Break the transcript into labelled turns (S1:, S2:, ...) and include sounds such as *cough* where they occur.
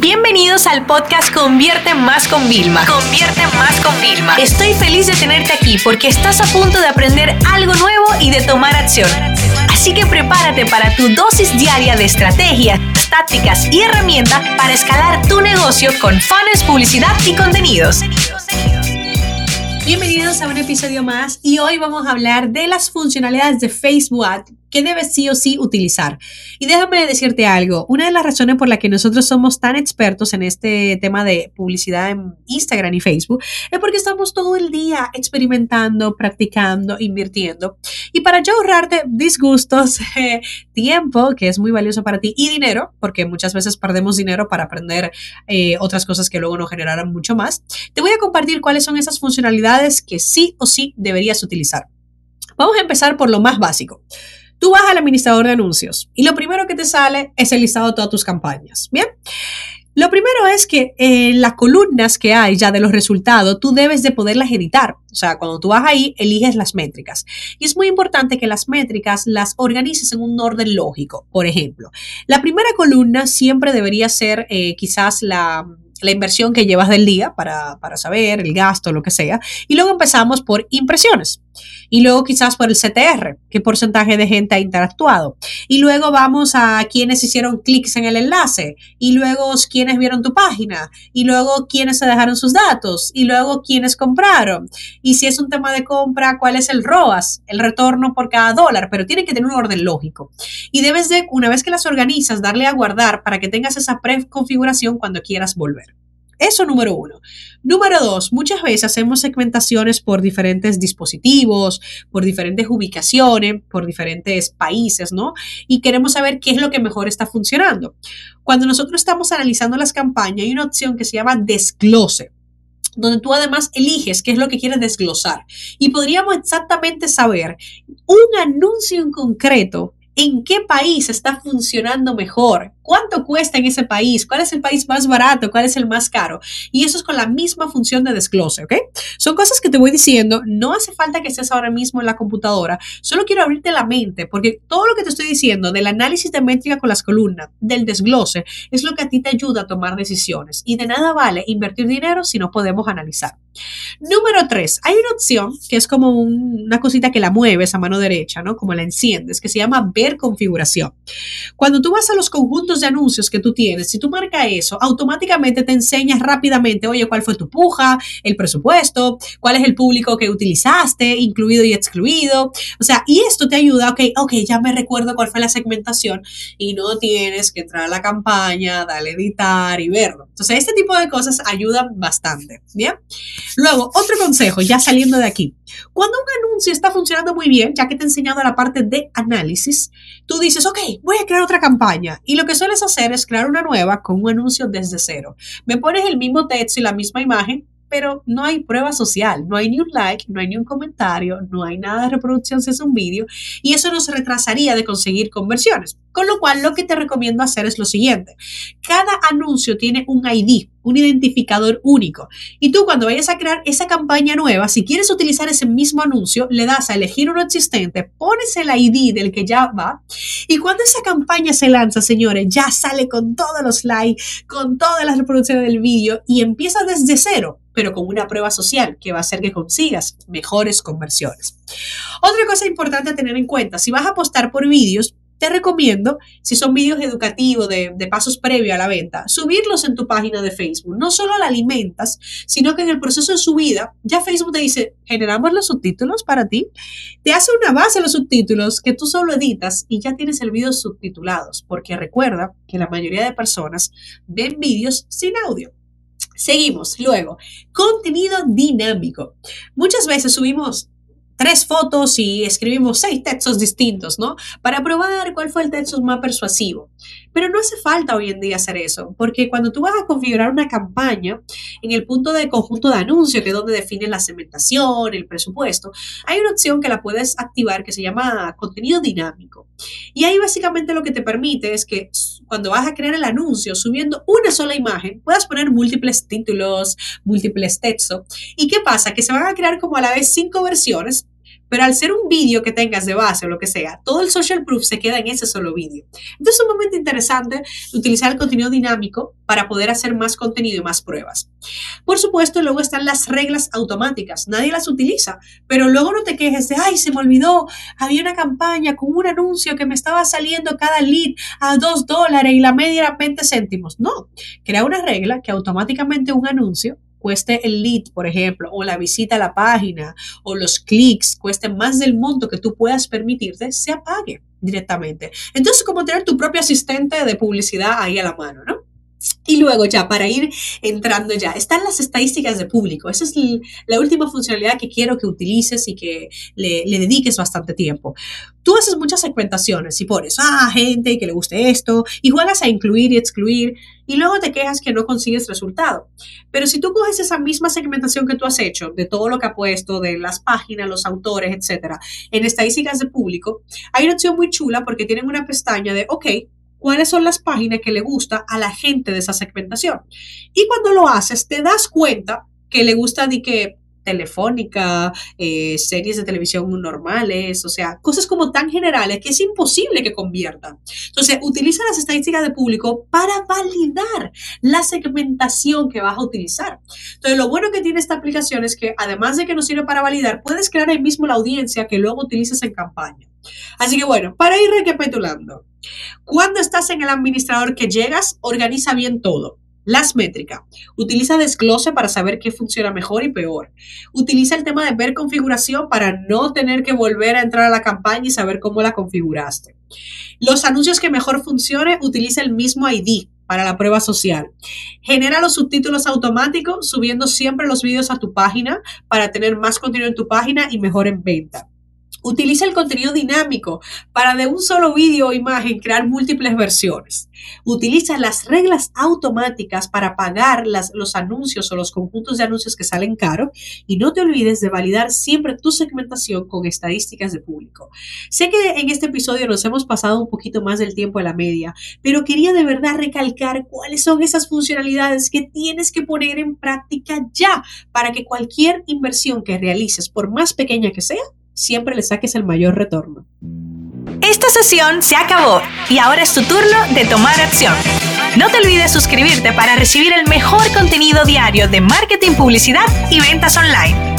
S1: Bienvenidos al podcast Convierte Más con Vilma. Convierte Más con Vilma. Estoy feliz de tenerte aquí porque estás a punto de aprender algo nuevo y de tomar acción. Así que prepárate para tu dosis diaria de estrategias, tácticas y herramientas para escalar tu negocio con fans, publicidad y contenidos. Bienvenidos a un episodio más y hoy vamos a hablar de las funcionalidades de Facebook que debes sí o sí utilizar. Y déjame decirte algo, una de las razones por las que nosotros somos tan expertos en este tema de publicidad en Instagram y Facebook es porque estamos todo el día experimentando, practicando, invirtiendo. Y para yo ahorrarte disgustos, *laughs* tiempo, que es muy valioso para ti, y dinero, porque muchas veces perdemos dinero para aprender eh, otras cosas que luego nos generarán mucho más, te voy a compartir cuáles son esas funcionalidades que sí o sí deberías utilizar. Vamos a empezar por lo más básico. Tú vas al administrador de anuncios y lo primero que te sale es el listado de todas tus campañas. Bien. Lo primero es que eh, las columnas que hay ya de los resultados, tú debes de poderlas editar. O sea, cuando tú vas ahí, eliges las métricas. Y es muy importante que las métricas las organices en un orden lógico. Por ejemplo, la primera columna siempre debería ser eh, quizás la, la inversión que llevas del día para, para, saber el gasto, lo que sea. Y luego empezamos por impresiones. Y luego quizás por el CTR, qué porcentaje de gente ha interactuado. Y luego vamos a quienes hicieron clics en el enlace. Y luego quienes vieron tu página. Y luego quienes se dejaron sus datos. Y luego quienes compraron. Y si es un tema de compra, cuál es el ROAS, el retorno por cada dólar. Pero tiene que tener un orden lógico. Y debes de, una vez que las organizas, darle a guardar para que tengas esa preconfiguración cuando quieras volver. Eso número uno. Número dos, muchas veces hacemos segmentaciones por diferentes dispositivos, por diferentes ubicaciones, por diferentes países, ¿no? Y queremos saber qué es lo que mejor está funcionando. Cuando nosotros estamos analizando las campañas, hay una opción que se llama desglose donde tú además eliges qué es lo que quieres desglosar. Y podríamos exactamente saber un anuncio en concreto en qué país está funcionando mejor, cuánto cuesta en ese país, cuál es el país más barato, cuál es el más caro. Y eso es con la misma función de desglose, ¿ok? Son cosas que te voy diciendo, no hace falta que estés ahora mismo en la computadora, solo quiero abrirte la mente, porque todo lo que te estoy diciendo del análisis de métrica con las columnas, del desglose, es lo que a ti te ayuda a tomar decisiones. Y de nada vale invertir dinero si no podemos analizar. Número tres, hay una opción que es como una cosita que la mueves a mano derecha, ¿no? Como la enciendes, que se llama ver configuración. Cuando tú vas a los conjuntos de anuncios que tú tienes, si tú marcas eso, automáticamente te enseñas rápidamente, oye, cuál fue tu puja, el presupuesto, cuál es el público que utilizaste, incluido y excluido. O sea, y esto te ayuda, ok, ok, ya me recuerdo cuál fue la segmentación y no tienes que entrar a la campaña, darle editar y verlo. Entonces, este tipo de cosas ayudan bastante, ¿bien? Luego, otro consejo, ya saliendo de aquí. Cuando un anuncio está funcionando muy bien, ya que te he enseñado la parte de análisis, tú dices, ok, voy a crear otra campaña. Y lo que hacer es crear una nueva con un anuncio desde cero. Me pones el mismo texto y la misma imagen, pero no hay prueba social, no hay ni un like, no hay ni un comentario, no hay nada de reproducción si es un vídeo y eso nos retrasaría de conseguir conversiones. Con lo cual, lo que te recomiendo hacer es lo siguiente. Cada anuncio tiene un ID, un identificador único. Y tú cuando vayas a crear esa campaña nueva, si quieres utilizar ese mismo anuncio, le das a elegir uno existente, pones el ID del que ya va y cuando esa campaña se lanza, señores, ya sale con todos los likes, con todas las reproducciones del vídeo y empieza desde cero pero con una prueba social que va a hacer que consigas mejores conversiones. Otra cosa importante a tener en cuenta, si vas a apostar por vídeos, te recomiendo, si son vídeos educativos de, pasos previos a la venta, subirlos en tu página de Facebook. No solo la alimentas, sino que en el proceso de subida, ya Facebook te dice, generamos los subtítulos para ti, te hace una base de los subtítulos que tú solo editas y ya tienes el video subtitulados, porque recuerda que la mayoría de personas ven vídeos sin audio. Seguimos. Luego, contenido dinámico. Muchas veces subimos tres fotos y escribimos seis textos distintos, ¿no? Para probar cuál fue el texto más persuasivo. Pero no hace falta hoy en día hacer eso, porque cuando tú vas a configurar una campaña, en el punto de conjunto de anuncio, que es donde define la segmentación, el presupuesto, hay una opción que la puedes activar que se llama contenido dinámico. Y ahí básicamente lo que te permite es que cuando vas a crear el anuncio subiendo una sola imagen, puedas poner múltiples títulos, múltiples textos. ¿Y qué pasa? Que se van a crear como a la vez cinco versiones pero al ser un vídeo que tengas de base o lo que sea, todo el social proof se queda en ese solo vídeo. Entonces es un momento interesante utilizar el contenido dinámico para poder hacer más contenido y más pruebas. Por supuesto, luego están las reglas automáticas. Nadie las utiliza, pero luego no te quejes de, ay, se me olvidó, había una campaña con un anuncio que me estaba saliendo cada lead a 2 dólares y la media era 20 céntimos. No, crea una regla que automáticamente un anuncio cueste el lead, por ejemplo, o la visita a la página, o los clics cuesten más del monto que tú puedas permitirte, se apague directamente. Entonces, como tener tu propio asistente de publicidad ahí a la mano, ¿no? Y luego ya, para ir entrando ya, están las estadísticas de público. Esa es la última funcionalidad que quiero que utilices y que le, dediques bastante tiempo. Tú haces muchas segmentaciones y pones, ah, gente que le guste esto, y juegas a incluir y excluir, y luego te quejas que no consigues resultado. Pero si tú coges esa misma segmentación que tú has hecho, de todo lo que ha puesto, de las páginas, los autores, etcétera, en estadísticas de público, hay una opción muy chula porque tienen una pestaña de, ok, cuáles son las páginas que le gusta a la gente de esa segmentación. Y cuando lo haces, te das cuenta que le gusta de que telefónica, eh, series de televisión normales, o sea, cosas como tan generales que es imposible que conviertan. Entonces, utiliza las estadísticas de público para validar la segmentación que vas a utilizar. Entonces, lo bueno que tiene esta aplicación es que además de que nos sirve para validar, puedes crear ahí mismo la audiencia que luego utilices en campaña. Así que bueno, para ir recapitulando, cuando estás en el administrador que llegas, organiza bien todo. Las métricas. Utiliza desglose para saber qué funciona mejor y peor. Utiliza el tema de ver configuración para no tener que volver a entrar a la campaña y saber cómo la configuraste. Los anuncios que mejor funcionen, utiliza el mismo ID para la prueba social. Genera los subtítulos automáticos subiendo siempre los vídeos a tu página para tener más contenido en tu página y mejor en venta. Utiliza el contenido dinámico para de un solo vídeo o imagen crear múltiples versiones. Utiliza las reglas automáticas para pagar los anuncios o los conjuntos de anuncios que salen caro y no te olvides de validar siempre tu segmentación con estadísticas de público. Sé que en este episodio nos hemos pasado un poquito más del tiempo de la media, pero quería de verdad recalcar cuáles son esas funcionalidades que tienes que poner en práctica ya para que cualquier inversión que realices, por más pequeña que sea, siempre le saques el mayor retorno.
S2: Esta sesión se acabó y ahora es tu turno de tomar acción. No te olvides suscribirte para recibir el mejor contenido diario de marketing, publicidad y ventas online.